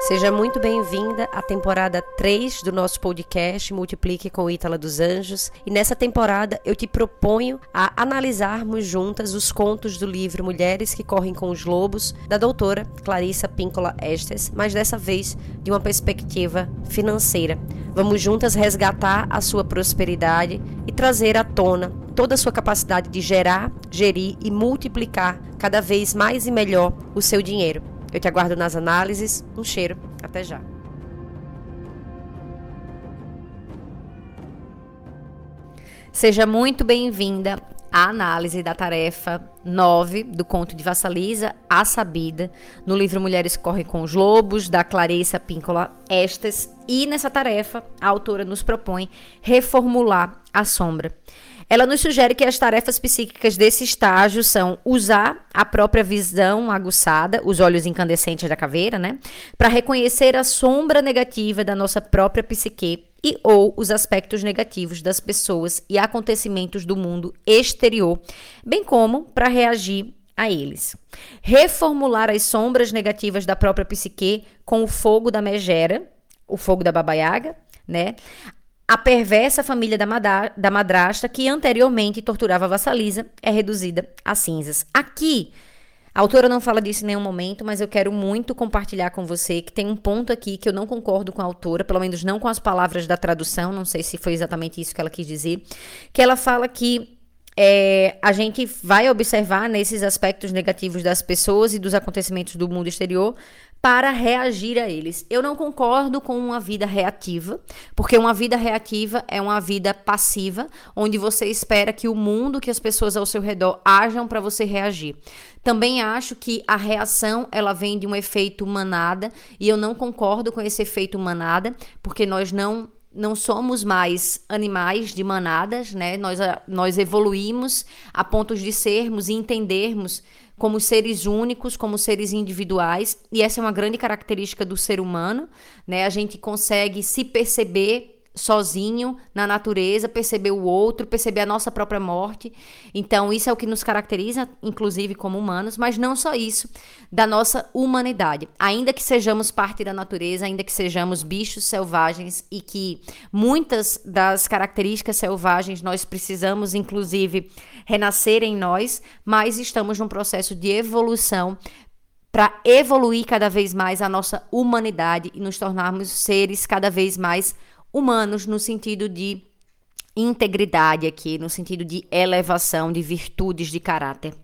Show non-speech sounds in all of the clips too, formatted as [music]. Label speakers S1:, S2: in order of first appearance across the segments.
S1: Seja muito bem-vinda à temporada 3 do nosso podcast Multiplique com Ítala dos Anjos. E nessa temporada eu te proponho a analisarmos juntas os contos do livro Mulheres que Correm com os Lobos, da doutora Clarissa Píncola Estes, mas dessa vez de uma perspectiva financeira. Vamos juntas resgatar a sua prosperidade e trazer à tona toda a sua capacidade de gerar, gerir e multiplicar cada vez mais e melhor o seu dinheiro. Eu te aguardo nas análises. Um cheiro. Até já.
S2: Seja muito bem-vinda à análise da tarefa 9 do conto de Vassalisa, A Sabida, no livro Mulheres Correm com os Lobos, da Clarissa Píncola Estes. E nessa tarefa, a autora nos propõe reformular a sombra. Ela nos sugere que as tarefas psíquicas desse estágio são usar a própria visão aguçada, os olhos incandescentes da caveira, né, para reconhecer a sombra negativa da nossa própria psique e ou os aspectos negativos das pessoas e acontecimentos do mundo exterior, bem como para reagir a eles. Reformular as sombras negativas da própria psique com o fogo da megera, o fogo da babaiaga, né? A perversa família da, madra da madrasta, que anteriormente torturava a Vassalisa, é reduzida a cinzas. Aqui, a autora não fala disso em nenhum momento, mas eu quero muito compartilhar com você que tem um ponto aqui que eu não concordo com a autora, pelo menos não com as palavras da tradução, não sei se foi exatamente isso que ela quis dizer, que ela fala que é, a gente vai observar nesses aspectos negativos das pessoas e dos acontecimentos do mundo exterior para reagir a eles. Eu não concordo com uma vida reativa, porque uma vida reativa é uma vida passiva, onde você espera que o mundo, que as pessoas ao seu redor ajam para você reagir. Também acho que a reação ela vem de um efeito manada, e eu não concordo com esse efeito manada, porque nós não não somos mais animais de manadas, né? Nós, nós evoluímos a ponto de sermos e entendermos como seres únicos, como seres individuais, e essa é uma grande característica do ser humano, né? A gente consegue se perceber sozinho na natureza, perceber o outro, perceber a nossa própria morte. Então, isso é o que nos caracteriza, inclusive como humanos, mas não só isso, da nossa humanidade. Ainda que sejamos parte da natureza, ainda que sejamos bichos selvagens e que muitas das características selvagens nós precisamos, inclusive, renascer em nós, mas estamos num processo de evolução para evoluir cada vez mais a nossa humanidade e nos tornarmos seres cada vez mais no sentido de integridade aqui, no sentido de elevação, de virtudes de caráter.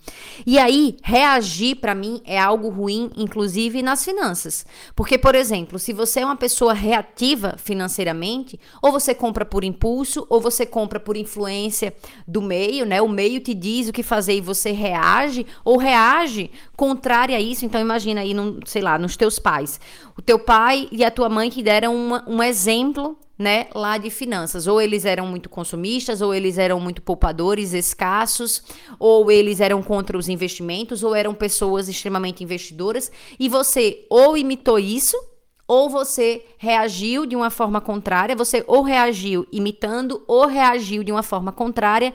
S2: E aí, reagir para mim é algo ruim, inclusive nas finanças. Porque, por exemplo, se você é uma pessoa reativa financeiramente, ou você compra por impulso, ou você compra por influência do meio, né? O meio te diz o que fazer e você reage, ou reage contrário a isso. Então, imagina aí, no, sei lá, nos teus pais. O teu pai e a tua mãe te deram uma, um exemplo né, lá de finanças. Ou eles eram muito consumistas, ou eles eram muito poupadores, escassos, ou eles eram contra os investimentos, ou eram pessoas extremamente investidoras, e você ou imitou isso, ou você reagiu de uma forma contrária, você ou reagiu imitando, ou reagiu de uma forma contrária,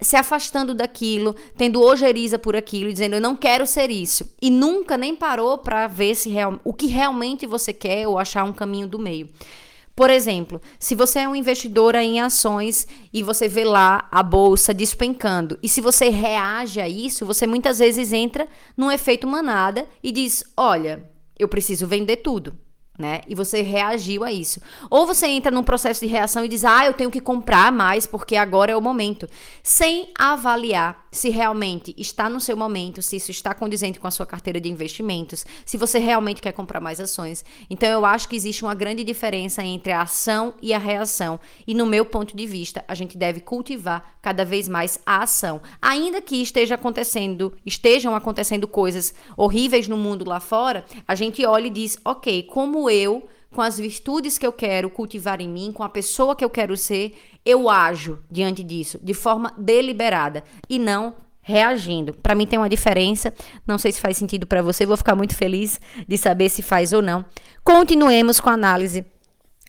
S2: se afastando daquilo, tendo ojeriza por aquilo, dizendo eu não quero ser isso, e nunca nem parou para ver se real, o que realmente você quer ou achar um caminho do meio. Por exemplo, se você é um investidora em ações e você vê lá a bolsa despencando, e se você reage a isso, você muitas vezes entra num efeito manada e diz: Olha, eu preciso vender tudo né? E você reagiu a isso. Ou você entra num processo de reação e diz: "Ah, eu tenho que comprar mais porque agora é o momento", sem avaliar se realmente está no seu momento, se isso está condizente com a sua carteira de investimentos, se você realmente quer comprar mais ações. Então eu acho que existe uma grande diferença entre a ação e a reação. E no meu ponto de vista, a gente deve cultivar cada vez mais a ação. Ainda que esteja acontecendo, estejam acontecendo coisas horríveis no mundo lá fora, a gente olha e diz: "OK, como eu, com as virtudes que eu quero cultivar em mim, com a pessoa que eu quero ser, eu ajo diante disso de forma deliberada e não reagindo. Para mim tem uma diferença, não sei se faz sentido para você, vou ficar muito feliz de saber se faz ou não. Continuemos com a análise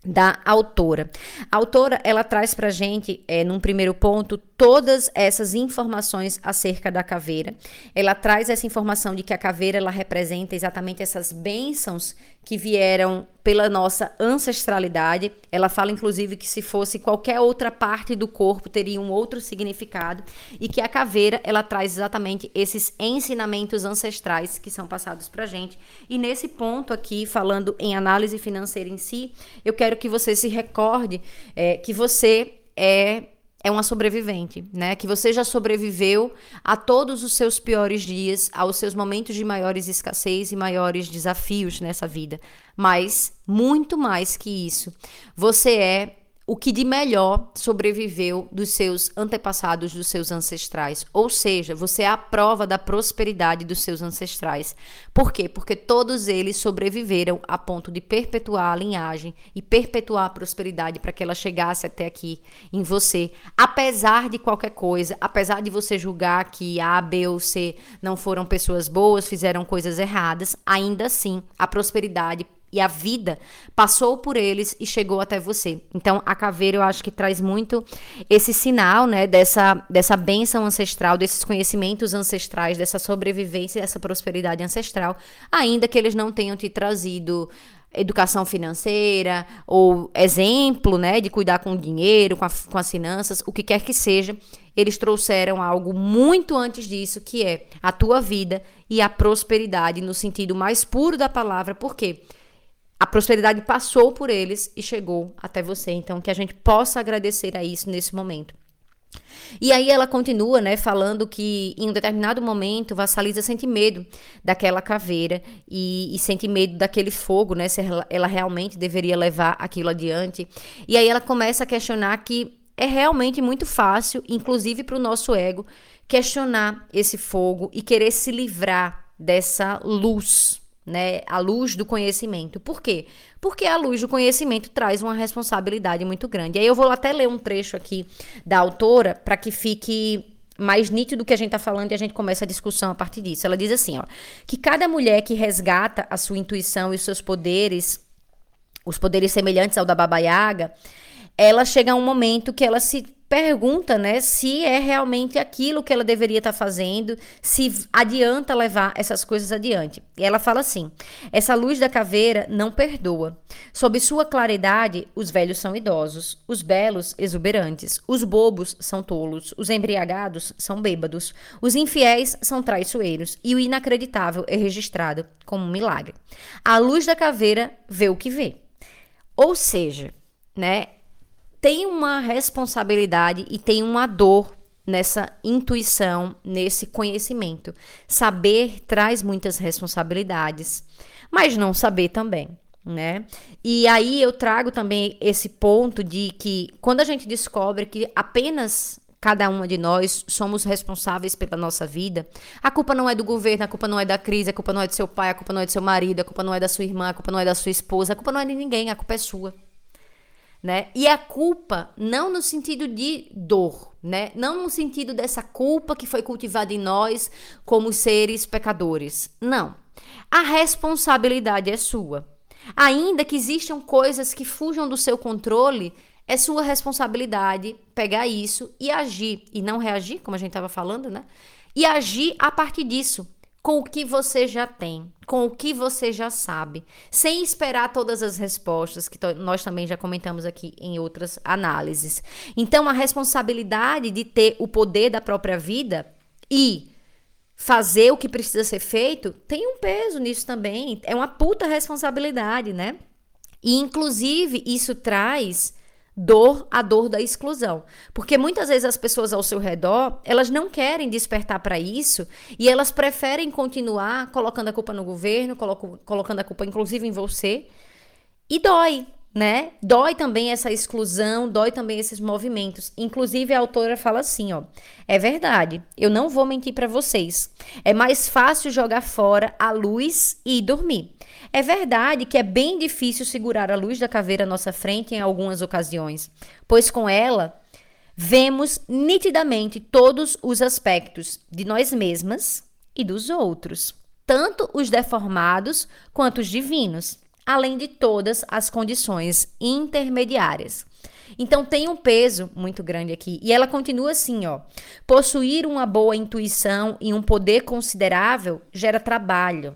S2: da autora. A autora, ela traz pra gente, é, num primeiro ponto, todas essas informações acerca da caveira. Ela traz essa informação de que a caveira, ela representa exatamente essas bênçãos que vieram pela nossa ancestralidade. Ela fala, inclusive, que se fosse qualquer outra parte do corpo, teria um outro significado. E que a caveira, ela traz exatamente esses ensinamentos ancestrais que são passados pra gente. E nesse ponto aqui, falando em análise financeira em si, eu quero que você se recorde é, que você é é uma sobrevivente, né? Que você já sobreviveu a todos os seus piores dias, aos seus momentos de maiores escassez e maiores desafios nessa vida. Mas muito mais que isso, você é o que de melhor sobreviveu dos seus antepassados, dos seus ancestrais. Ou seja, você é a prova da prosperidade dos seus ancestrais. Por quê? Porque todos eles sobreviveram a ponto de perpetuar a linhagem e perpetuar a prosperidade para que ela chegasse até aqui em você. Apesar de qualquer coisa, apesar de você julgar que A, B ou C não foram pessoas boas, fizeram coisas erradas, ainda assim a prosperidade e a vida passou por eles e chegou até você. Então, a caveira eu acho que traz muito esse sinal, né, dessa dessa bênção ancestral, desses conhecimentos ancestrais, dessa sobrevivência, dessa prosperidade ancestral, ainda que eles não tenham te trazido educação financeira ou exemplo, né, de cuidar com o dinheiro, com, a, com as finanças, o que quer que seja, eles trouxeram algo muito antes disso, que é a tua vida e a prosperidade no sentido mais puro da palavra. Por quê? A prosperidade passou por eles e chegou até você. Então, que a gente possa agradecer a isso nesse momento. E aí ela continua, né, falando que em um determinado momento Vassalisa sente medo daquela caveira e, e sente medo daquele fogo, né, se ela, ela realmente deveria levar aquilo adiante. E aí ela começa a questionar que é realmente muito fácil, inclusive para o nosso ego, questionar esse fogo e querer se livrar dessa luz, né, a luz do conhecimento. Por quê? Porque a luz do conhecimento traz uma responsabilidade muito grande. E aí eu vou até ler um trecho aqui da autora para que fique mais nítido do que a gente está falando e a gente começa a discussão a partir disso. Ela diz assim, ó, que cada mulher que resgata a sua intuição e os seus poderes, os poderes semelhantes ao da Baba Yaga, ela chega a um momento que ela se pergunta, né, se é realmente aquilo que ela deveria estar tá fazendo, se adianta levar essas coisas adiante. E ela fala assim: essa luz da caveira não perdoa. Sob sua claridade, os velhos são idosos, os belos exuberantes, os bobos são tolos, os embriagados são bêbados, os infiéis são traiçoeiros e o inacreditável é registrado como um milagre. A luz da caveira vê o que vê. Ou seja, né, tem uma responsabilidade e tem uma dor nessa intuição, nesse conhecimento. Saber traz muitas responsabilidades, mas não saber também. Né? E aí eu trago também esse ponto de que quando a gente descobre que apenas cada uma de nós somos responsáveis pela nossa vida. A culpa não é do governo, a culpa não é da crise, a culpa não é do seu pai, a culpa não é do seu marido, a culpa não é da sua irmã, a culpa não é da sua esposa, a culpa não é de ninguém, a culpa é sua né? E a culpa não no sentido de dor, né? Não no sentido dessa culpa que foi cultivada em nós como seres pecadores. Não. A responsabilidade é sua. Ainda que existam coisas que fujam do seu controle, é sua responsabilidade pegar isso e agir e não reagir, como a gente estava falando, né? E agir a partir disso com o que você já tem, com o que você já sabe, sem esperar todas as respostas que nós também já comentamos aqui em outras análises. Então, a responsabilidade de ter o poder da própria vida e fazer o que precisa ser feito tem um peso nisso também. É uma puta responsabilidade, né? E, inclusive, isso traz dor a dor da exclusão. Porque muitas vezes as pessoas ao seu redor, elas não querem despertar para isso e elas preferem continuar colocando a culpa no governo, colocando a culpa inclusive em você. E dói, né? Dói também essa exclusão, dói também esses movimentos. Inclusive a autora fala assim, ó: "É verdade, eu não vou mentir para vocês. É mais fácil jogar fora a luz e dormir. É verdade que é bem difícil segurar a luz da caveira à nossa frente em algumas ocasiões, pois com ela vemos nitidamente todos os aspectos de nós mesmas e dos outros, tanto os deformados quanto os divinos, além de todas as condições intermediárias. Então tem um peso muito grande aqui. E ela continua assim, ó: possuir uma boa intuição e um poder considerável gera trabalho,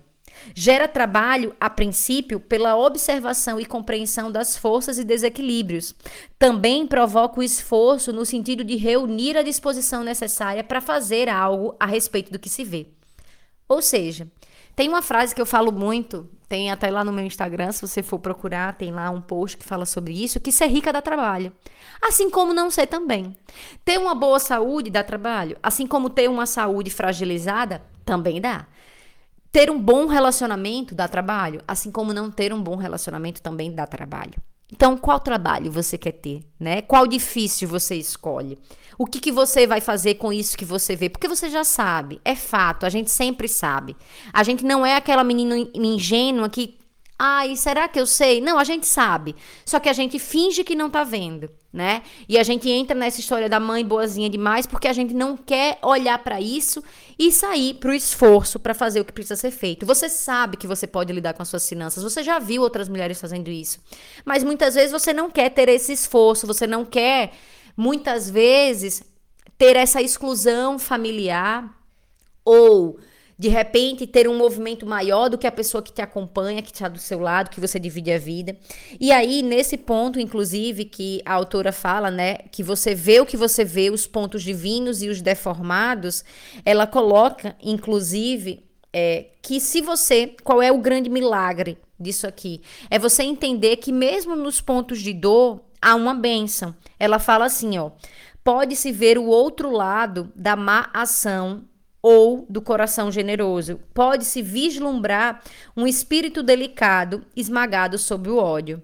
S2: Gera trabalho, a princípio, pela observação e compreensão das forças e desequilíbrios. Também provoca o esforço no sentido de reunir a disposição necessária para fazer algo a respeito do que se vê. Ou seja, tem uma frase que eu falo muito, tem até lá no meu Instagram, se você for procurar, tem lá um post que fala sobre isso, que ser rica dá trabalho. Assim como não ser também. Ter uma boa saúde dá trabalho, assim como ter uma saúde fragilizada também dá. Ter um bom relacionamento dá trabalho, assim como não ter um bom relacionamento também dá trabalho. Então, qual trabalho você quer ter, né? Qual difícil você escolhe? O que, que você vai fazer com isso que você vê? Porque você já sabe, é fato, a gente sempre sabe. A gente não é aquela menina ingênua que Ai, será que eu sei? Não, a gente sabe. Só que a gente finge que não tá vendo, né? E a gente entra nessa história da mãe boazinha demais porque a gente não quer olhar para isso e sair pro esforço para fazer o que precisa ser feito. Você sabe que você pode lidar com as suas finanças, você já viu outras mulheres fazendo isso. Mas muitas vezes você não quer ter esse esforço, você não quer muitas vezes ter essa exclusão familiar ou de repente ter um movimento maior do que a pessoa que te acompanha, que está do seu lado, que você divide a vida. E aí, nesse ponto, inclusive, que a autora fala, né, que você vê o que você vê, os pontos divinos e os deformados, ela coloca, inclusive, é, que se você. Qual é o grande milagre disso aqui? É você entender que, mesmo nos pontos de dor, há uma bênção. Ela fala assim, ó. Pode-se ver o outro lado da má ação ou do coração generoso. Pode-se vislumbrar um espírito delicado esmagado sob o ódio.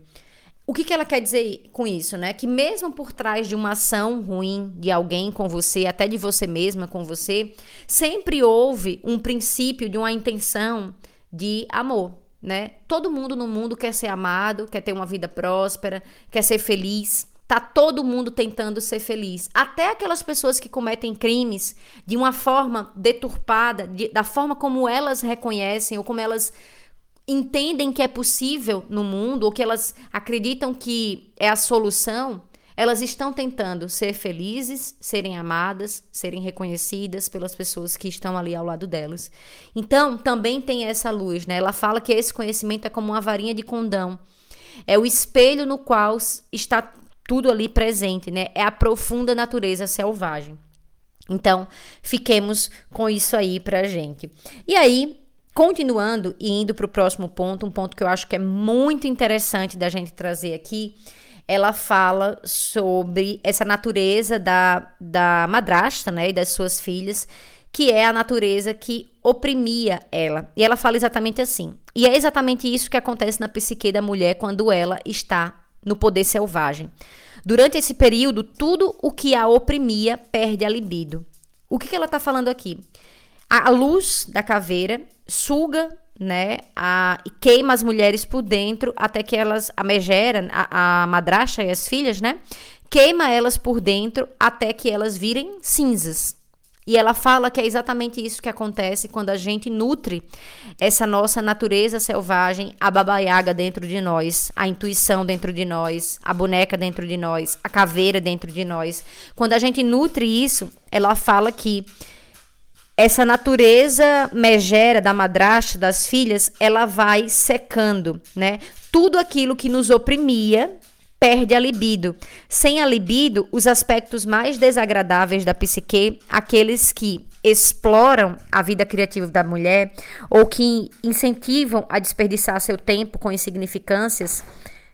S2: O que, que ela quer dizer com isso, né? Que mesmo por trás de uma ação ruim de alguém com você, até de você mesma com você, sempre houve um princípio de uma intenção de amor, né? Todo mundo no mundo quer ser amado, quer ter uma vida próspera, quer ser feliz. Tá todo mundo tentando ser feliz. Até aquelas pessoas que cometem crimes de uma forma deturpada, de, da forma como elas reconhecem ou como elas entendem que é possível no mundo, ou que elas acreditam que é a solução, elas estão tentando ser felizes, serem amadas, serem reconhecidas pelas pessoas que estão ali ao lado delas. Então, também tem essa luz, né? Ela fala que esse conhecimento é como uma varinha de condão. É o espelho no qual está tudo ali presente, né? É a profunda natureza selvagem. Então, fiquemos com isso aí pra gente. E aí, continuando e indo para o próximo ponto, um ponto que eu acho que é muito interessante da gente trazer aqui, ela fala sobre essa natureza da, da madrasta, né, e das suas filhas, que é a natureza que oprimia ela. E ela fala exatamente assim. E é exatamente isso que acontece na psique da mulher quando ela está no poder selvagem. Durante esse período, tudo o que a oprimia perde a libido. O que, que ela está falando aqui? A luz da caveira suga, né, a, e queima as mulheres por dentro até que elas, a megera, a, a madracha e as filhas, né, queima elas por dentro até que elas virem cinzas. E ela fala que é exatamente isso que acontece quando a gente nutre essa nossa natureza selvagem, a babaiaga dentro de nós, a intuição dentro de nós, a boneca dentro de nós, a caveira dentro de nós. Quando a gente nutre isso, ela fala que essa natureza megera da madrasta, das filhas, ela vai secando, né? Tudo aquilo que nos oprimia, perde a libido. Sem a libido, os aspectos mais desagradáveis da psique, aqueles que exploram a vida criativa da mulher ou que incentivam a desperdiçar seu tempo com insignificâncias,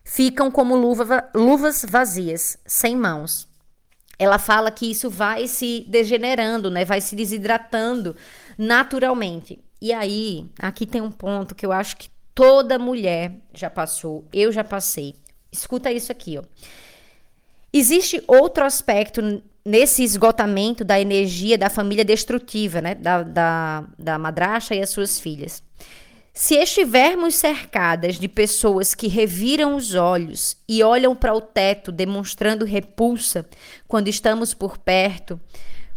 S2: ficam como luva, luvas vazias, sem mãos. Ela fala que isso vai se degenerando, né? Vai se desidratando naturalmente. E aí, aqui tem um ponto que eu acho que toda mulher já passou, eu já passei Escuta isso aqui, ó. Existe outro aspecto nesse esgotamento da energia da família destrutiva, né? Da, da, da madrasta e as suas filhas. Se estivermos cercadas de pessoas que reviram os olhos e olham para o teto demonstrando repulsa quando estamos por perto,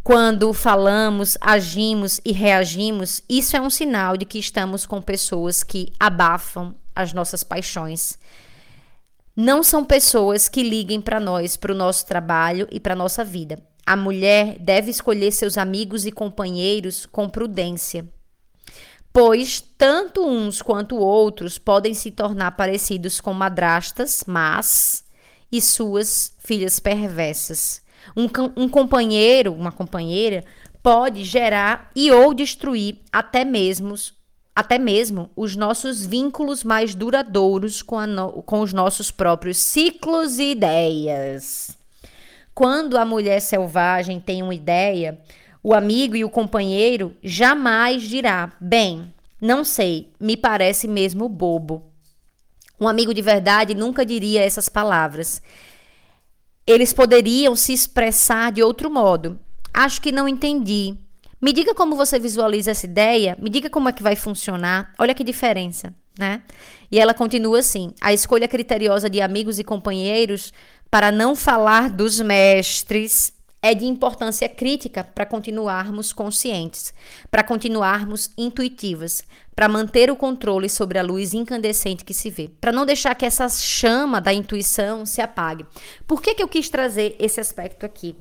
S2: quando falamos, agimos e reagimos, isso é um sinal de que estamos com pessoas que abafam as nossas paixões não são pessoas que liguem para nós, para o nosso trabalho e para nossa vida. A mulher deve escolher seus amigos e companheiros com prudência. pois tanto uns quanto outros podem se tornar parecidos com madrastas, mas e suas filhas perversas. Um, um companheiro, uma companheira, pode gerar e ou destruir até mesmo, até mesmo os nossos vínculos mais duradouros com, no, com os nossos próprios ciclos e ideias. Quando a mulher selvagem tem uma ideia, o amigo e o companheiro jamais dirá: Bem, não sei, me parece mesmo bobo. Um amigo de verdade nunca diria essas palavras. Eles poderiam se expressar de outro modo. Acho que não entendi. Me diga como você visualiza essa ideia, me diga como é que vai funcionar. Olha que diferença, né? E ela continua assim: a escolha criteriosa de amigos e companheiros para não falar dos mestres é de importância crítica para continuarmos conscientes, para continuarmos intuitivas, para manter o controle sobre a luz incandescente que se vê, para não deixar que essa chama da intuição se apague. Por que, que eu quis trazer esse aspecto aqui?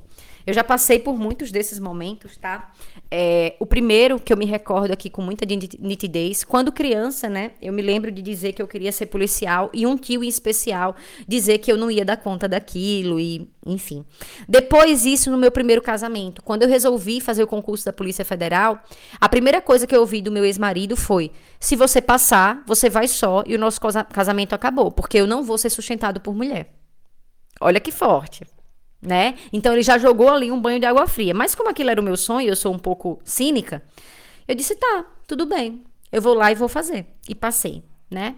S2: Eu já passei por muitos desses momentos, tá? É, o primeiro que eu me recordo aqui com muita nitidez, quando criança, né? Eu me lembro de dizer que eu queria ser policial e um tio em especial dizer que eu não ia dar conta daquilo e, enfim. Depois isso no meu primeiro casamento, quando eu resolvi fazer o concurso da Polícia Federal, a primeira coisa que eu ouvi do meu ex-marido foi: se você passar, você vai só e o nosso casamento acabou, porque eu não vou ser sustentado por mulher. Olha que forte né? Então ele já jogou ali um banho de água fria. Mas como aquilo era o meu sonho, eu sou um pouco cínica, eu disse: "Tá, tudo bem. Eu vou lá e vou fazer". E passei, né?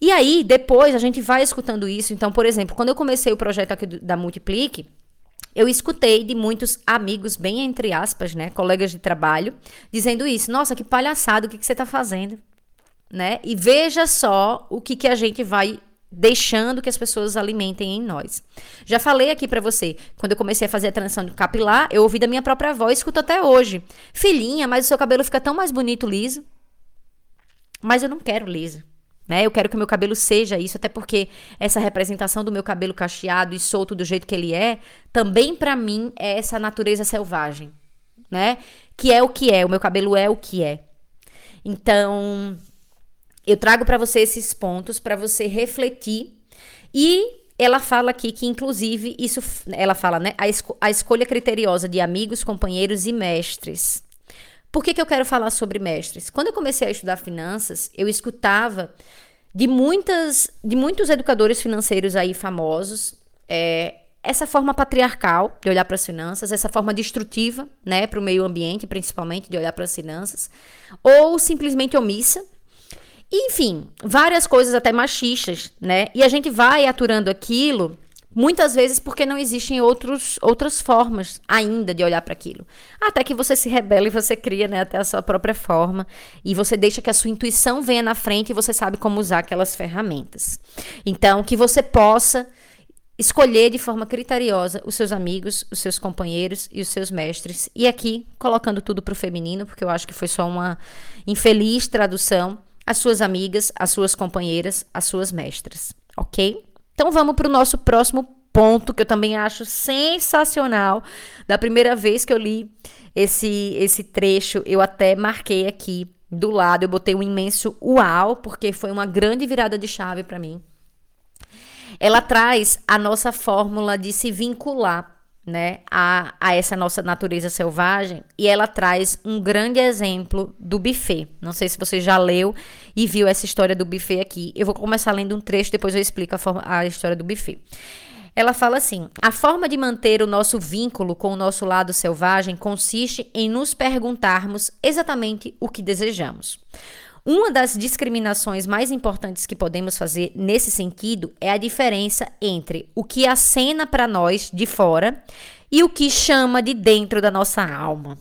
S2: E aí, depois a gente vai escutando isso. Então, por exemplo, quando eu comecei o projeto aqui da Multiplique, eu escutei de muitos amigos, bem entre aspas, né, colegas de trabalho, dizendo isso. Nossa, que palhaçada, o que, que você está fazendo? Né? E veja só o que, que a gente vai deixando que as pessoas alimentem em nós. Já falei aqui para você, quando eu comecei a fazer a transição de capilar, eu ouvi da minha própria voz, escuto até hoje. Filhinha, mas o seu cabelo fica tão mais bonito liso. Mas eu não quero liso. Né? Eu quero que o meu cabelo seja isso, até porque essa representação do meu cabelo cacheado e solto do jeito que ele é, também para mim é essa natureza selvagem, né? Que é o que é, o meu cabelo é o que é. Então, eu trago para você esses pontos para você refletir e ela fala aqui que, inclusive, isso. Ela fala, né? A, esco a escolha criteriosa de amigos, companheiros e mestres. Por que, que eu quero falar sobre mestres? Quando eu comecei a estudar finanças, eu escutava de muitas de muitos educadores financeiros aí famosos é, essa forma patriarcal de olhar para as finanças, essa forma destrutiva, né, para o meio ambiente, principalmente, de olhar para as finanças, ou simplesmente omissa, enfim, várias coisas até machistas, né? E a gente vai aturando aquilo muitas vezes porque não existem outros, outras formas ainda de olhar para aquilo. Até que você se rebela e você cria né, até a sua própria forma e você deixa que a sua intuição venha na frente e você sabe como usar aquelas ferramentas. Então, que você possa escolher de forma criteriosa os seus amigos, os seus companheiros e os seus mestres. E aqui, colocando tudo para o feminino, porque eu acho que foi só uma infeliz tradução as suas amigas, as suas companheiras, as suas mestras, ok? Então vamos para o nosso próximo ponto que eu também acho sensacional. Da primeira vez que eu li esse esse trecho, eu até marquei aqui do lado, eu botei um imenso uau, porque foi uma grande virada de chave para mim. Ela traz a nossa fórmula de se vincular né, a, a essa nossa natureza selvagem e ela traz um grande exemplo do buffet. Não sei se você já leu e viu essa história do buffet aqui. Eu vou começar lendo um trecho, depois eu explico a, forma, a história do buffet. Ela fala assim: a forma de manter o nosso vínculo com o nosso lado selvagem consiste em nos perguntarmos exatamente o que desejamos. Uma das discriminações mais importantes que podemos fazer nesse sentido é a diferença entre o que acena para nós de fora e o que chama de dentro da nossa alma.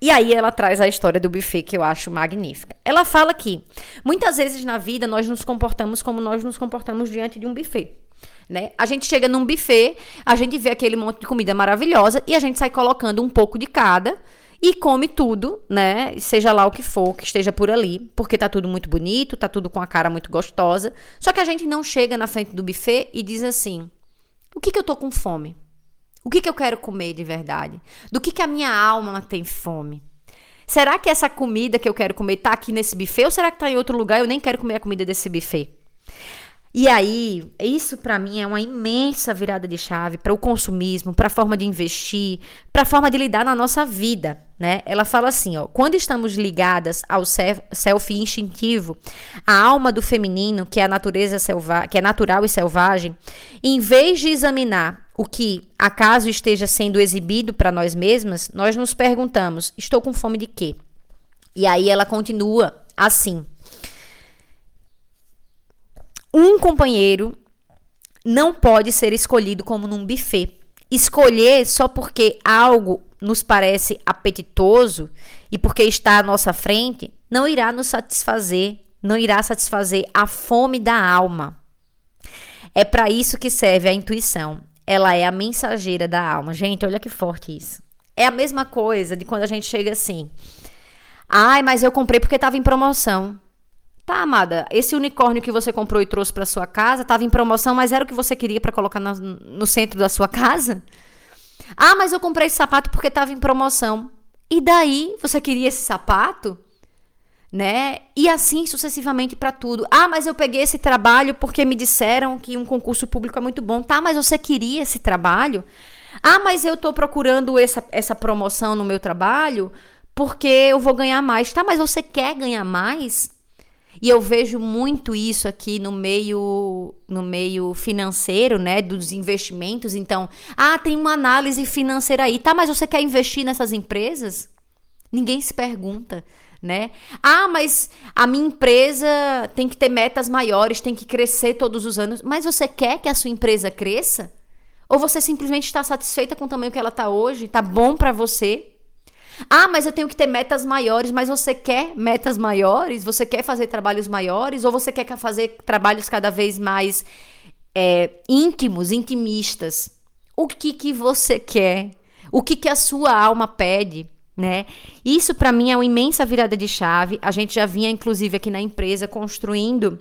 S2: E aí ela traz a história do buffet que eu acho magnífica. Ela fala que muitas vezes na vida nós nos comportamos como nós nos comportamos diante de um buffet. Né? A gente chega num buffet, a gente vê aquele monte de comida maravilhosa e a gente sai colocando um pouco de cada e come tudo, né? Seja lá o que for que esteja por ali, porque tá tudo muito bonito, tá tudo com a cara muito gostosa. Só que a gente não chega na frente do buffet e diz assim: o que, que eu tô com fome? O que, que eu quero comer de verdade? Do que, que a minha alma tem fome? Será que essa comida que eu quero comer tá aqui nesse buffet ou será que tá em outro lugar eu nem quero comer a comida desse buffet? E aí, isso para mim é uma imensa virada de chave para o consumismo, para a forma de investir, para a forma de lidar na nossa vida, né? Ela fala assim, ó, quando estamos ligadas ao self instintivo, a alma do feminino, que é a natureza selvagem, que é natural e selvagem, em vez de examinar o que acaso esteja sendo exibido para nós mesmas, nós nos perguntamos: estou com fome de quê? E aí ela continua assim: um companheiro não pode ser escolhido como num buffet. Escolher só porque algo nos parece apetitoso e porque está à nossa frente não irá nos satisfazer, não irá satisfazer a fome da alma. É para isso que serve a intuição. Ela é a mensageira da alma. Gente, olha que forte isso. É a mesma coisa de quando a gente chega assim. Ai, mas eu comprei porque estava em promoção. Tá, amada, esse unicórnio que você comprou e trouxe para sua casa estava em promoção, mas era o que você queria para colocar no, no centro da sua casa? Ah, mas eu comprei esse sapato porque estava em promoção. E daí, você queria esse sapato? Né? E assim sucessivamente para tudo. Ah, mas eu peguei esse trabalho porque me disseram que um concurso público é muito bom. Tá, mas você queria esse trabalho? Ah, mas eu estou procurando essa, essa promoção no meu trabalho porque eu vou ganhar mais. Tá, mas você quer ganhar mais? E eu vejo muito isso aqui no meio no meio financeiro, né, dos investimentos. Então, ah, tem uma análise financeira aí. Tá, mas você quer investir nessas empresas? Ninguém se pergunta, né? Ah, mas a minha empresa tem que ter metas maiores, tem que crescer todos os anos. Mas você quer que a sua empresa cresça? Ou você simplesmente está satisfeita com o tamanho que ela está hoje? Tá bom para você? Ah, mas eu tenho que ter metas maiores, mas você quer metas maiores? Você quer fazer trabalhos maiores? Ou você quer fazer trabalhos cada vez mais é, íntimos, intimistas? O que, que você quer? O que, que a sua alma pede? Né? Isso para mim é uma imensa virada de chave. A gente já vinha, inclusive, aqui na empresa construindo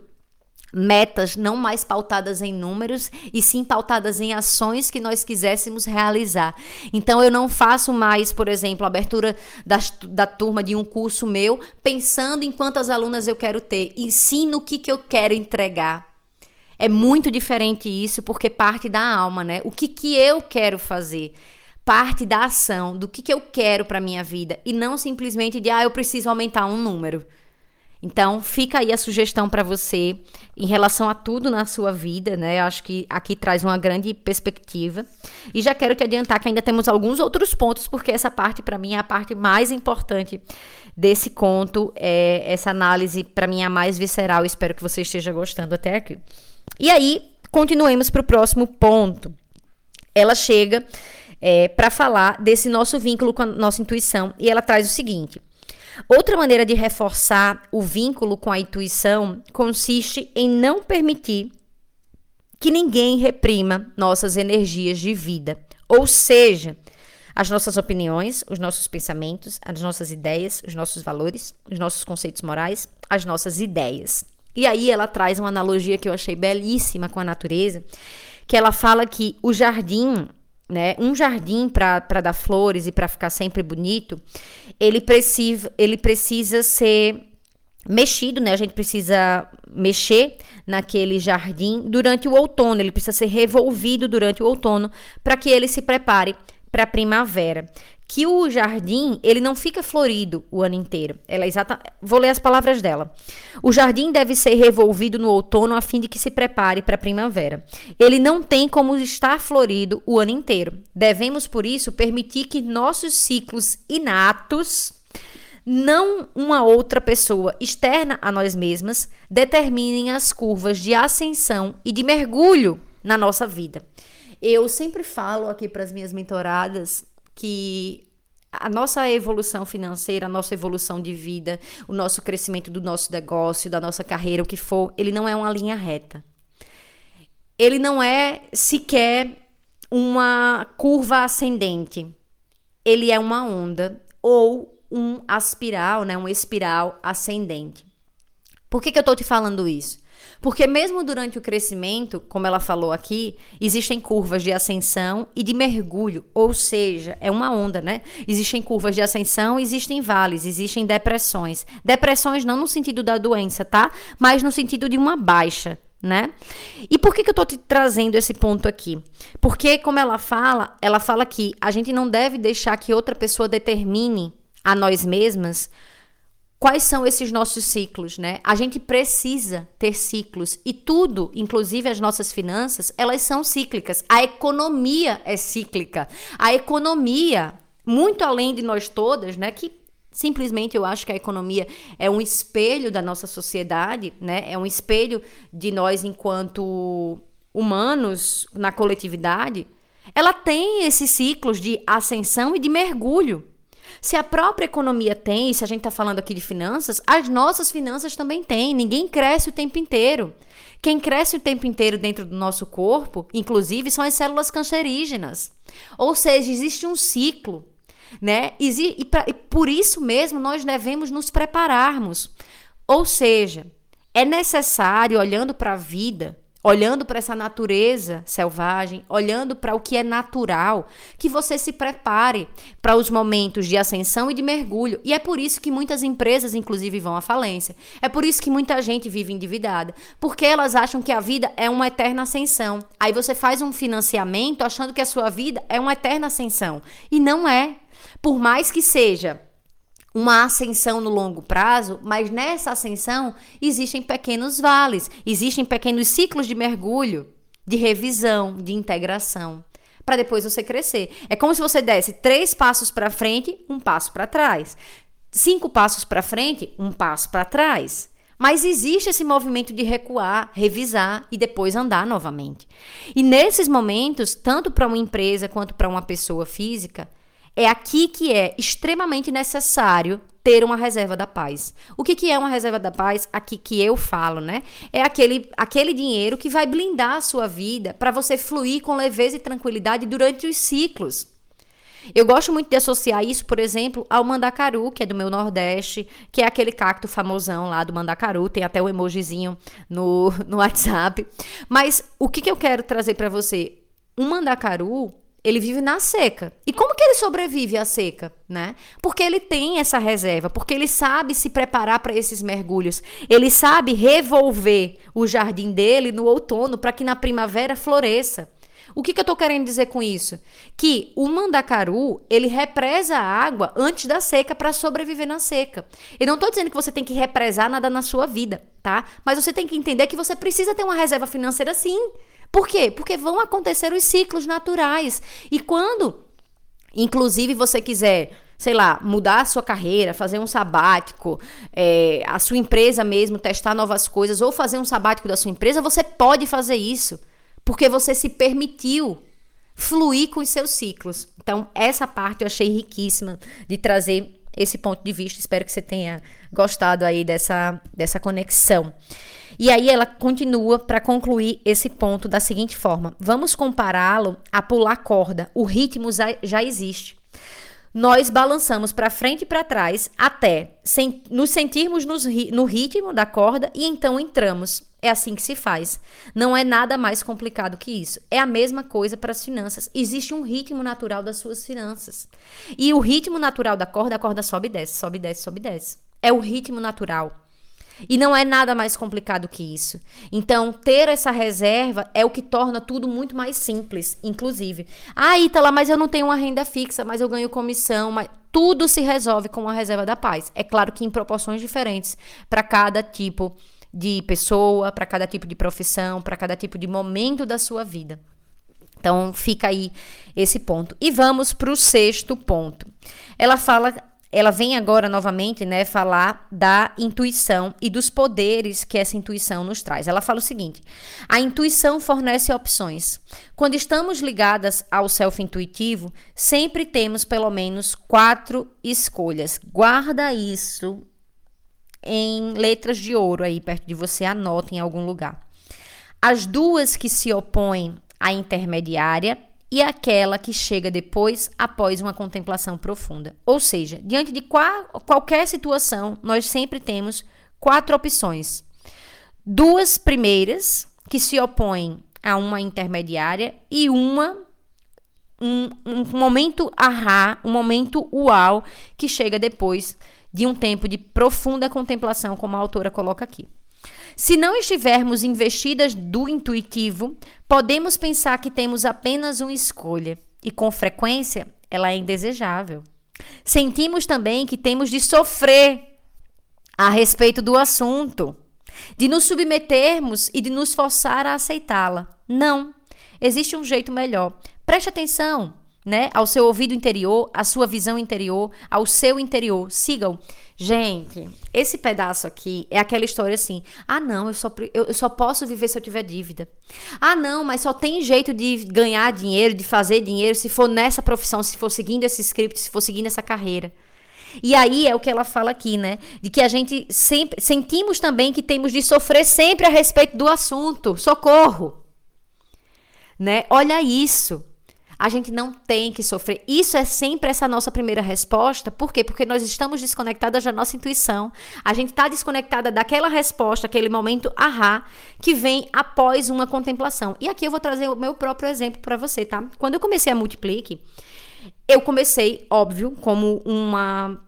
S2: metas não mais pautadas em números e sim pautadas em ações que nós quiséssemos realizar. Então eu não faço mais, por exemplo, a abertura da, da turma de um curso meu pensando em quantas alunas eu quero ter, e sim no que, que eu quero entregar. É muito diferente isso, porque parte da alma, né? O que, que eu quero fazer? Parte da ação, do que, que eu quero para minha vida, e não simplesmente de, ah, eu preciso aumentar um número. Então, fica aí a sugestão para você em relação a tudo na sua vida, né? Eu acho que aqui traz uma grande perspectiva. E já quero te adiantar que ainda temos alguns outros pontos, porque essa parte, para mim, é a parte mais importante desse conto. É, essa análise, para mim, é a mais visceral. Espero que você esteja gostando até aqui. E aí, continuemos para o próximo ponto. Ela chega é, para falar desse nosso vínculo com a nossa intuição e ela traz o seguinte. Outra maneira de reforçar o vínculo com a intuição consiste em não permitir que ninguém reprima nossas energias de vida. Ou seja, as nossas opiniões, os nossos pensamentos, as nossas ideias, os nossos valores, os nossos conceitos morais, as nossas ideias. E aí ela traz uma analogia que eu achei belíssima com a natureza, que ela fala que o jardim né? Um jardim para dar flores e para ficar sempre bonito, ele precisa, ele precisa ser mexido, né? A gente precisa mexer naquele jardim durante o outono, ele precisa ser revolvido durante o outono para que ele se prepare para a primavera que o jardim, ele não fica florido o ano inteiro. Ela é exata, vou ler as palavras dela. O jardim deve ser revolvido no outono a fim de que se prepare para a primavera. Ele não tem como estar florido o ano inteiro. Devemos por isso permitir que nossos ciclos inatos não uma outra pessoa externa a nós mesmas determinem as curvas de ascensão e de mergulho na nossa vida. Eu sempre falo aqui para as minhas mentoradas que a nossa evolução financeira, a nossa evolução de vida, o nosso crescimento do nosso negócio, da nossa carreira, o que for, ele não é uma linha reta. Ele não é sequer uma curva ascendente. Ele é uma onda ou um aspiral, né, um espiral ascendente. Por que, que eu estou te falando isso? Porque mesmo durante o crescimento, como ela falou aqui, existem curvas de ascensão e de mergulho, ou seja, é uma onda, né? Existem curvas de ascensão, existem vales, existem depressões. Depressões não no sentido da doença, tá? Mas no sentido de uma baixa, né? E por que, que eu tô te trazendo esse ponto aqui? Porque, como ela fala, ela fala que a gente não deve deixar que outra pessoa determine a nós mesmas quais são esses nossos ciclos, né? A gente precisa ter ciclos e tudo, inclusive as nossas finanças, elas são cíclicas. A economia é cíclica. A economia, muito além de nós todas, né, que simplesmente eu acho que a economia é um espelho da nossa sociedade, né? É um espelho de nós enquanto humanos na coletividade. Ela tem esses ciclos de ascensão e de mergulho. Se a própria economia tem, se a gente está falando aqui de finanças, as nossas finanças também têm. Ninguém cresce o tempo inteiro. Quem cresce o tempo inteiro dentro do nosso corpo, inclusive, são as células cancerígenas. Ou seja, existe um ciclo, né? E, pra, e por isso mesmo nós devemos nos prepararmos. Ou seja, é necessário, olhando para a vida, olhando para essa natureza selvagem, olhando para o que é natural, que você se prepare para os momentos de ascensão e de mergulho. E é por isso que muitas empresas, inclusive, vão à falência. É por isso que muita gente vive endividada, porque elas acham que a vida é uma eterna ascensão. Aí você faz um financiamento achando que a sua vida é uma eterna ascensão. E não é. Por mais que seja uma ascensão no longo prazo, mas nessa ascensão existem pequenos vales, existem pequenos ciclos de mergulho, de revisão, de integração, para depois você crescer. É como se você desse três passos para frente, um passo para trás. Cinco passos para frente, um passo para trás. Mas existe esse movimento de recuar, revisar e depois andar novamente. E nesses momentos, tanto para uma empresa quanto para uma pessoa física, é aqui que é extremamente necessário ter uma reserva da paz. O que, que é uma reserva da paz? Aqui que eu falo, né? É aquele, aquele dinheiro que vai blindar a sua vida para você fluir com leveza e tranquilidade durante os ciclos. Eu gosto muito de associar isso, por exemplo, ao mandacaru, que é do meu Nordeste, que é aquele cacto famosão lá do mandacaru, tem até o um emojizinho no, no WhatsApp. Mas o que, que eu quero trazer para você? Um mandacaru ele vive na seca. E como sobrevive à seca, né? Porque ele tem essa reserva, porque ele sabe se preparar para esses mergulhos. Ele sabe revolver o jardim dele no outono para que na primavera floresça. O que, que eu estou querendo dizer com isso? Que o mandacaru, ele represa a água antes da seca para sobreviver na seca. Eu não estou dizendo que você tem que represar nada na sua vida, tá? Mas você tem que entender que você precisa ter uma reserva financeira sim. Por quê? Porque vão acontecer os ciclos naturais. E quando, inclusive, você quiser sei lá, mudar a sua carreira, fazer um sabático, é, a sua empresa mesmo, testar novas coisas, ou fazer um sabático da sua empresa, você pode fazer isso. Porque você se permitiu fluir com os seus ciclos. Então, essa parte eu achei riquíssima de trazer esse ponto de vista. Espero que você tenha gostado aí dessa, dessa conexão. E aí ela continua para concluir esse ponto da seguinte forma: vamos compará-lo a pular corda. O ritmo já existe. Nós balançamos para frente e para trás até sem, nos sentirmos nos, no ritmo da corda e então entramos. É assim que se faz. Não é nada mais complicado que isso. É a mesma coisa para as finanças. Existe um ritmo natural das suas finanças. E o ritmo natural da corda, a corda sobe e desce, sobe e desce, sobe e desce. É o ritmo natural. E não é nada mais complicado que isso. Então, ter essa reserva é o que torna tudo muito mais simples, inclusive. Ah, Ítala, mas eu não tenho uma renda fixa, mas eu ganho comissão, mas tudo se resolve com a reserva da paz. É claro que em proporções diferentes para cada tipo de pessoa, para cada tipo de profissão, para cada tipo de momento da sua vida. Então, fica aí esse ponto. E vamos para o sexto ponto. Ela fala ela vem agora novamente, né, falar da intuição e dos poderes que essa intuição nos traz. Ela fala o seguinte: a intuição fornece opções. Quando estamos ligadas ao self intuitivo, sempre temos pelo menos quatro escolhas. Guarda isso em letras de ouro aí perto de você, anota em algum lugar. As duas que se opõem à intermediária e aquela que chega depois, após uma contemplação profunda. Ou seja, diante de qual, qualquer situação, nós sempre temos quatro opções. duas primeiras que se opõem a uma intermediária e uma um, um momento ahá, um momento uau que chega depois de um tempo de profunda contemplação, como a autora coloca aqui. Se não estivermos investidas do intuitivo, podemos pensar que temos apenas uma escolha e com frequência ela é indesejável. Sentimos também que temos de sofrer a respeito do assunto, de nos submetermos e de nos forçar a aceitá-la. Não. Existe um jeito melhor. Preste atenção, né, ao seu ouvido interior, à sua visão interior, ao seu interior. Sigam. Gente, esse pedaço aqui é aquela história assim: ah, não, eu só, eu, eu só posso viver se eu tiver dívida. Ah, não, mas só tem jeito de ganhar dinheiro, de fazer dinheiro, se for nessa profissão, se for seguindo esse script, se for seguindo essa carreira. E aí é o que ela fala aqui, né? De que a gente sempre sentimos também que temos de sofrer sempre a respeito do assunto. Socorro! Né? Olha isso. A gente não tem que sofrer. Isso é sempre essa nossa primeira resposta. Por quê? Porque nós estamos desconectadas da nossa intuição. A gente está desconectada daquela resposta, aquele momento ahá, que vem após uma contemplação. E aqui eu vou trazer o meu próprio exemplo para você, tá? Quando eu comecei a Multiplique, eu comecei, óbvio, como uma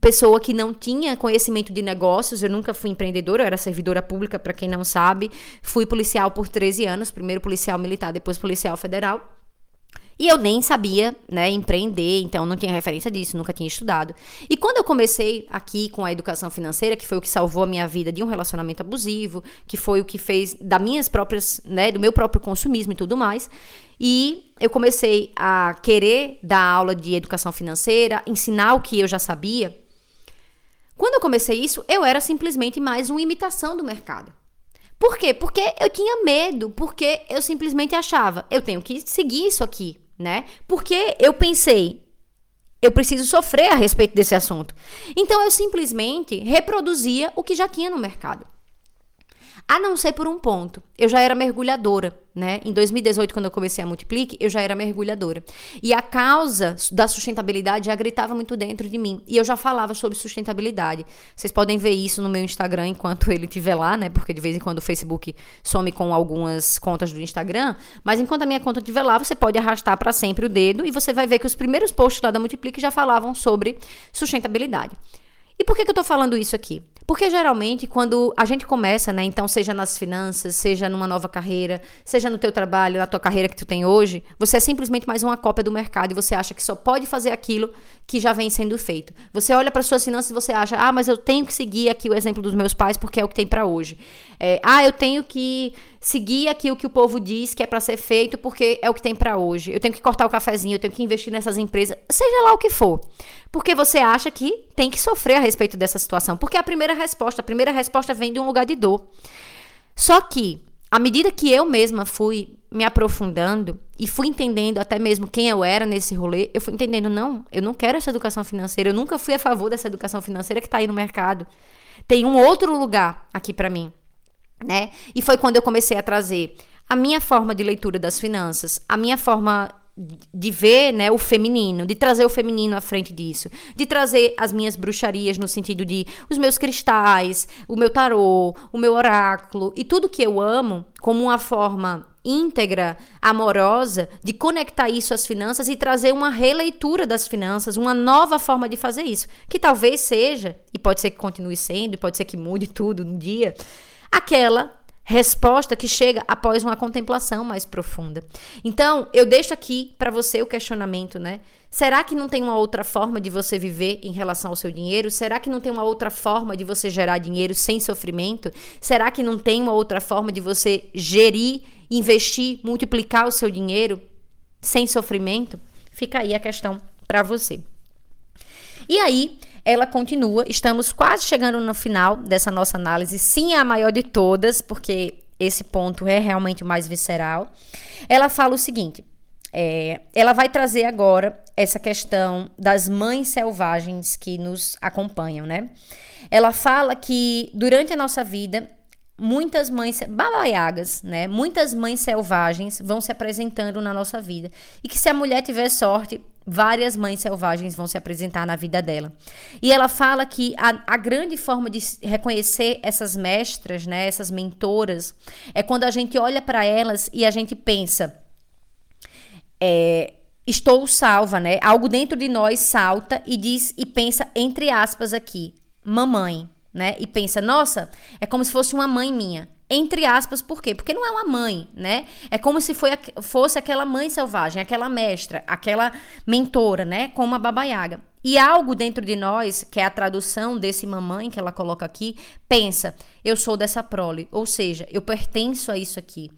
S2: pessoa que não tinha conhecimento de negócios, eu nunca fui empreendedora, eu era servidora pública, para quem não sabe. Fui policial por 13 anos, primeiro policial militar, depois policial federal. E eu nem sabia, né, empreender, então não tinha referência disso, nunca tinha estudado. E quando eu comecei aqui com a educação financeira, que foi o que salvou a minha vida de um relacionamento abusivo, que foi o que fez das minhas próprias, né, do meu próprio consumismo e tudo mais, e eu comecei a querer dar aula de educação financeira, ensinar o que eu já sabia. Quando eu comecei isso, eu era simplesmente mais uma imitação do mercado. Por quê? Porque eu tinha medo, porque eu simplesmente achava, eu tenho que seguir isso aqui né? Porque eu pensei, eu preciso sofrer a respeito desse assunto. Então eu simplesmente reproduzia o que já tinha no mercado. A não ser por um ponto. Eu já era mergulhadora, né? Em 2018, quando eu comecei a Multiplique, eu já era mergulhadora. E a causa da sustentabilidade já gritava muito dentro de mim. E eu já falava sobre sustentabilidade. Vocês podem ver isso no meu Instagram enquanto [laughs] ele estiver lá, né? Porque de vez em quando o Facebook some com algumas contas do Instagram. Mas enquanto a minha conta estiver lá, você pode arrastar para sempre o dedo e você vai ver que os primeiros posts lá da Multiplique já falavam sobre sustentabilidade. E por que, que eu tô falando isso aqui? Porque geralmente, quando a gente começa, né? Então, seja nas finanças, seja numa nova carreira, seja no teu trabalho, na tua carreira que tu tem hoje, você é simplesmente mais uma cópia do mercado e você acha que só pode fazer aquilo que já vem sendo feito. Você olha para suas finanças e você acha, ah, mas eu tenho que seguir aqui o exemplo dos meus pais porque é o que tem para hoje. É, ah, eu tenho que seguir aqui o que o povo diz que é para ser feito porque é o que tem para hoje. Eu tenho que cortar o cafezinho, eu tenho que investir nessas empresas, seja lá o que for. Porque você acha que tem que sofrer a respeito dessa situação. Porque a primeira resposta, a primeira resposta vem de um lugar de dor. Só que, à medida que eu mesma fui me aprofundando e fui entendendo até mesmo quem eu era nesse rolê, eu fui entendendo, não, eu não quero essa educação financeira, eu nunca fui a favor dessa educação financeira que tá aí no mercado. Tem um outro lugar aqui para mim, né? E foi quando eu comecei a trazer a minha forma de leitura das finanças, a minha forma de ver né, o feminino, de trazer o feminino à frente disso, de trazer as minhas bruxarias no sentido de os meus cristais, o meu tarô, o meu oráculo e tudo que eu amo como uma forma íntegra, amorosa, de conectar isso às finanças e trazer uma releitura das finanças, uma nova forma de fazer isso, que talvez seja, e pode ser que continue sendo, e pode ser que mude tudo um dia, aquela resposta que chega após uma contemplação mais profunda. Então, eu deixo aqui para você o questionamento, né? Será que não tem uma outra forma de você viver em relação ao seu dinheiro? Será que não tem uma outra forma de você gerar dinheiro sem sofrimento? Será que não tem uma outra forma de você gerir, investir, multiplicar o seu dinheiro sem sofrimento? Fica aí a questão para você. E aí, ela continua, estamos quase chegando no final dessa nossa análise, sim, é a maior de todas, porque esse ponto é realmente o mais visceral. Ela fala o seguinte: é, ela vai trazer agora essa questão das mães selvagens que nos acompanham, né? Ela fala que durante a nossa vida muitas mães babaiagas, né? Muitas mães selvagens vão se apresentando na nossa vida. E que se a mulher tiver sorte, várias mães selvagens vão se apresentar na vida dela. E ela fala que a, a, grande forma de reconhecer essas mestras, né, essas mentoras, é quando a gente olha para elas e a gente pensa, é, estou salva, né? Algo dentro de nós salta e diz e pensa entre aspas aqui, mamãe né? E pensa, nossa, é como se fosse uma mãe minha. Entre aspas, por quê? Porque não é uma mãe, né? É como se foi, fosse aquela mãe selvagem, aquela mestra, aquela mentora, né? Como a Baba Yaga. E algo dentro de nós, que é a tradução desse mamãe que ela coloca aqui, pensa, eu sou dessa prole, ou seja, eu pertenço a isso aqui.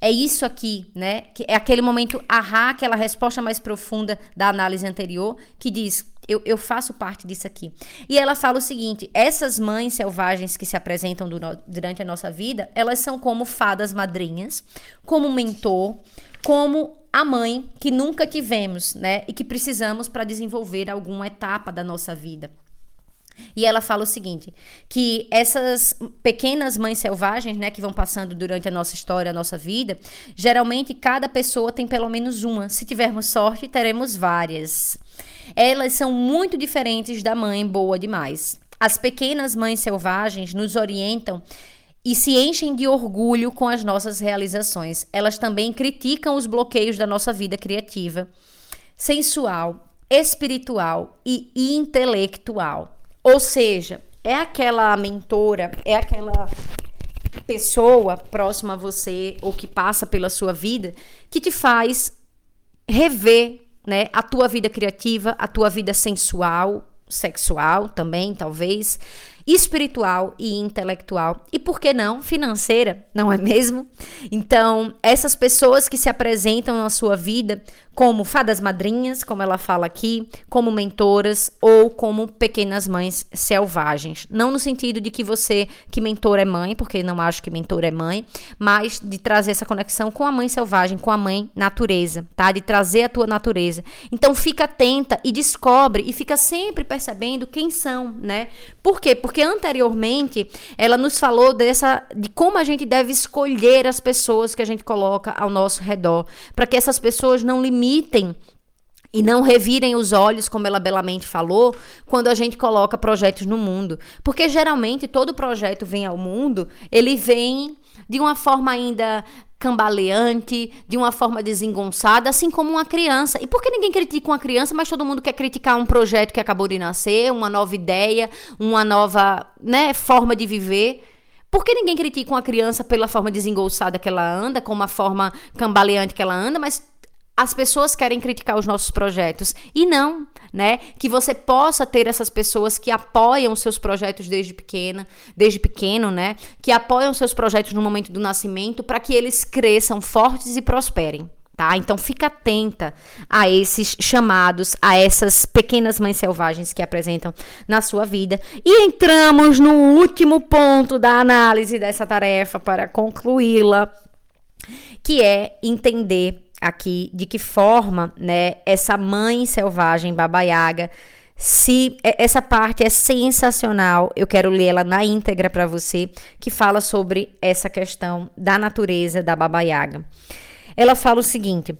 S2: É isso aqui, né? Que é aquele momento, ahá, aquela resposta mais profunda da análise anterior, que diz: eu, eu faço parte disso aqui. E ela fala o seguinte: essas mães selvagens que se apresentam do, durante a nossa vida, elas são como fadas madrinhas, como mentor, como a mãe que nunca tivemos, né? E que precisamos para desenvolver alguma etapa da nossa vida. E ela fala o seguinte: que essas pequenas mães selvagens, né, que vão passando durante a nossa história, a nossa vida, geralmente cada pessoa tem pelo menos uma. Se tivermos sorte, teremos várias. Elas são muito diferentes da mãe boa demais. As pequenas mães selvagens nos orientam e se enchem de orgulho com as nossas realizações. Elas também criticam os bloqueios da nossa vida criativa, sensual, espiritual e intelectual. Ou seja, é aquela mentora, é aquela pessoa próxima a você ou que passa pela sua vida que te faz rever, né, a tua vida criativa, a tua vida sensual, sexual também, talvez, espiritual e intelectual. E por que não financeira, não é mesmo? Então, essas pessoas que se apresentam na sua vida como fadas madrinhas, como ela fala aqui, como mentoras ou como pequenas mães selvagens. Não no sentido de que você, que mentor é mãe, porque não acho que mentor é mãe, mas de trazer essa conexão com a mãe selvagem, com a mãe natureza, tá? De trazer a tua natureza. Então fica atenta e descobre e fica sempre percebendo quem são, né? Por quê? Porque anteriormente ela nos falou dessa de como a gente deve escolher as pessoas que a gente coloca ao nosso redor, para que essas pessoas não limitem e não revirem os olhos, como ela belamente falou, quando a gente coloca projetos no mundo. Porque geralmente todo projeto vem ao mundo, ele vem de uma forma ainda cambaleante, de uma forma desengonçada, assim como uma criança. E por que ninguém critica uma criança, mas todo mundo quer criticar um projeto que acabou de nascer, uma nova ideia, uma nova né, forma de viver? Por que ninguém critica uma criança pela forma desengonçada que ela anda, com uma forma cambaleante que ela anda, mas as pessoas querem criticar os nossos projetos. E não, né? Que você possa ter essas pessoas que apoiam seus projetos desde pequena, desde pequeno, né? Que apoiam seus projetos no momento do nascimento para que eles cresçam fortes e prosperem. Tá? Então fica atenta a esses chamados, a essas pequenas mães selvagens que apresentam na sua vida. E entramos no último ponto da análise dessa tarefa para concluí-la, que é entender aqui de que forma, né, essa mãe selvagem Baba Yaga se essa parte é sensacional, eu quero ler ela na íntegra para você, que fala sobre essa questão da natureza da Baba Yaga. Ela fala o seguinte: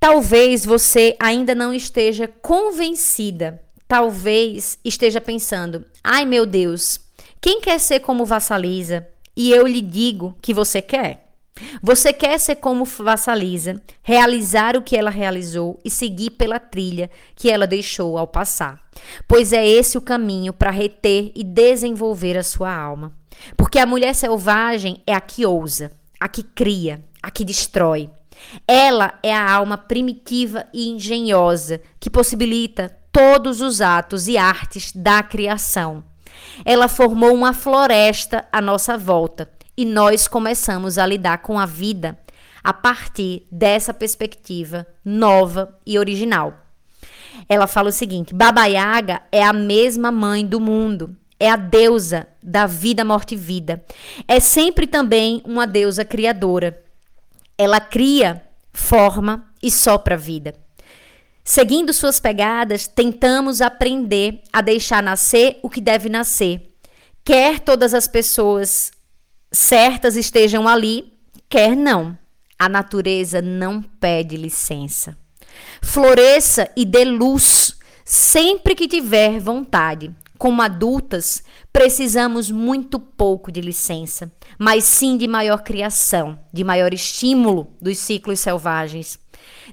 S2: Talvez você ainda não esteja convencida, talvez esteja pensando: "Ai, meu Deus, quem quer ser como Vassalisa?" E eu lhe digo que você quer. Você quer ser como Vassalisa, realizar o que ela realizou e seguir pela trilha que ela deixou ao passar. Pois é esse o caminho para reter e desenvolver a sua alma. Porque a mulher selvagem é a que ousa, a que cria, a que destrói. Ela é a alma primitiva e engenhosa que possibilita todos os atos e artes da criação. Ela formou uma floresta à nossa volta e nós começamos a lidar com a vida a partir dessa perspectiva nova e original. Ela fala o seguinte: Baba Yaga é a mesma mãe do mundo, é a deusa da vida, morte e vida. É sempre também uma deusa criadora. Ela cria, forma e sopra a vida. Seguindo suas pegadas, tentamos aprender a deixar nascer o que deve nascer. Quer todas as pessoas certas estejam ali, quer não. A natureza não pede licença. Floresça e dê luz sempre que tiver vontade. Como adultas, precisamos muito pouco de licença, mas sim de maior criação, de maior estímulo dos ciclos selvagens.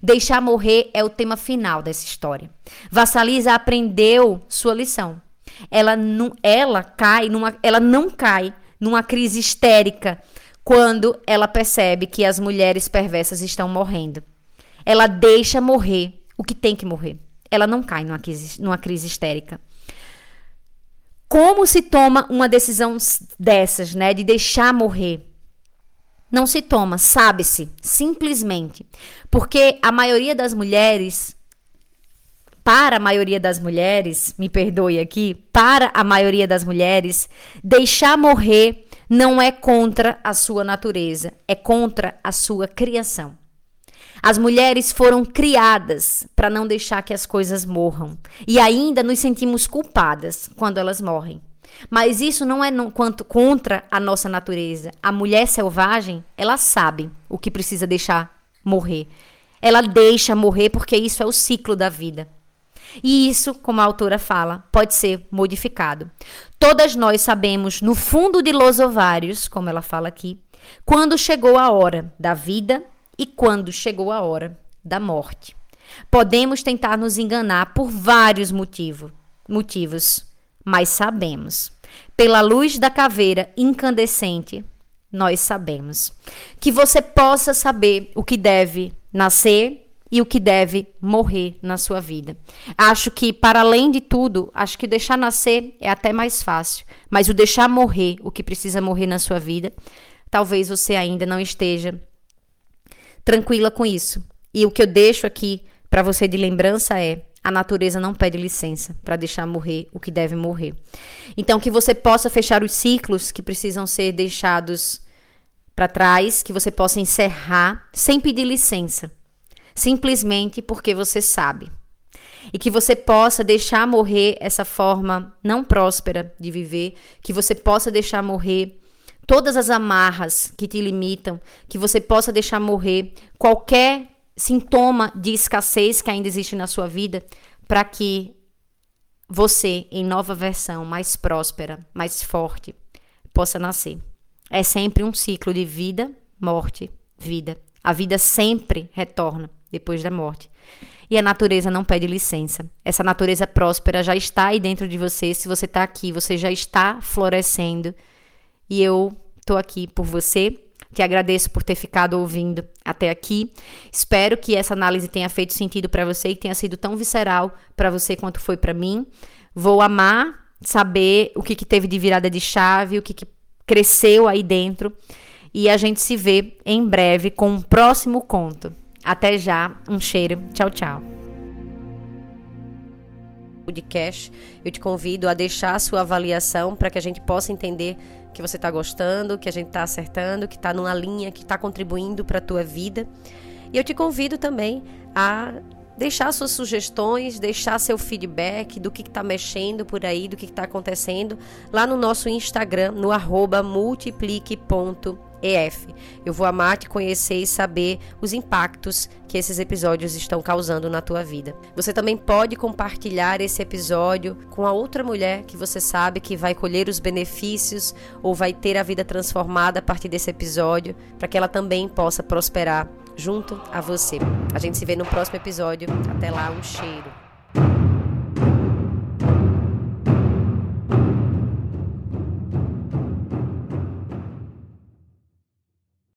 S2: Deixar morrer é o tema final dessa história. Vassalisa aprendeu sua lição. Ela não, ela cai numa, ela não cai numa crise histérica quando ela percebe que as mulheres perversas estão morrendo. Ela deixa morrer o que tem que morrer. Ela não cai numa crise, numa crise histérica. Como se toma uma decisão dessas, né, de deixar morrer? Não se toma, sabe-se, simplesmente. Porque a maioria das mulheres, para a maioria das mulheres, me perdoe aqui, para a maioria das mulheres, deixar morrer não é contra a sua natureza, é contra a sua criação. As mulheres foram criadas para não deixar que as coisas morram. E ainda nos sentimos culpadas quando elas morrem. Mas isso não é quanto contra a nossa natureza. A mulher selvagem, ela sabe o que precisa deixar morrer. Ela deixa morrer porque isso é o ciclo da vida. E isso, como a autora fala, pode ser modificado. Todas nós sabemos, no fundo de los ovários, como ela fala aqui, quando chegou a hora da vida e quando chegou a hora da morte. Podemos tentar nos enganar por vários motivo, motivos mas sabemos. Pela luz da caveira incandescente, nós sabemos. Que você possa saber o que deve nascer e o que deve morrer na sua vida. Acho que, para além de tudo, acho que deixar nascer é até mais fácil. Mas o deixar morrer o que precisa morrer na sua vida, talvez você ainda não esteja tranquila com isso. E o que eu deixo aqui para você de lembrança é: a natureza não pede licença para deixar morrer o que deve morrer. Então, que você possa fechar os ciclos que precisam ser deixados para trás, que você possa encerrar sem pedir licença, simplesmente porque você sabe. E que você possa deixar morrer essa forma não próspera de viver, que você possa deixar morrer todas as amarras que te limitam, que você possa deixar morrer qualquer sintoma de escassez que ainda existe na sua vida, para que você, em nova versão, mais próspera, mais forte, possa nascer. É sempre um ciclo de vida, morte, vida. A vida sempre retorna depois da morte. E a natureza não pede licença. Essa natureza próspera já está aí dentro de você. Se você está aqui, você já está florescendo. E eu estou aqui por você te agradeço por ter ficado ouvindo até aqui. Espero que essa análise tenha feito sentido para você e tenha sido tão visceral para você quanto foi para mim. Vou amar saber o que, que teve de virada de chave, o que, que cresceu aí dentro. E a gente se vê em breve com um próximo conto. Até já, um cheiro. Tchau, tchau.
S1: Podcast, eu te convido a deixar a sua avaliação para que a gente possa entender que você está gostando, que a gente está acertando, que está numa linha que está contribuindo para a tua vida. E eu te convido também a deixar suas sugestões, deixar seu feedback do que está mexendo por aí, do que está acontecendo lá no nosso Instagram, no arroba multiplique.com EF. Eu vou amar te conhecer e saber os impactos que esses episódios estão causando na tua vida. Você também pode compartilhar esse episódio com a outra mulher que você sabe que vai colher os benefícios ou vai ter a vida transformada a partir desse episódio, para que ela também possa prosperar junto a você. A gente se vê no próximo episódio. Até lá, um cheiro.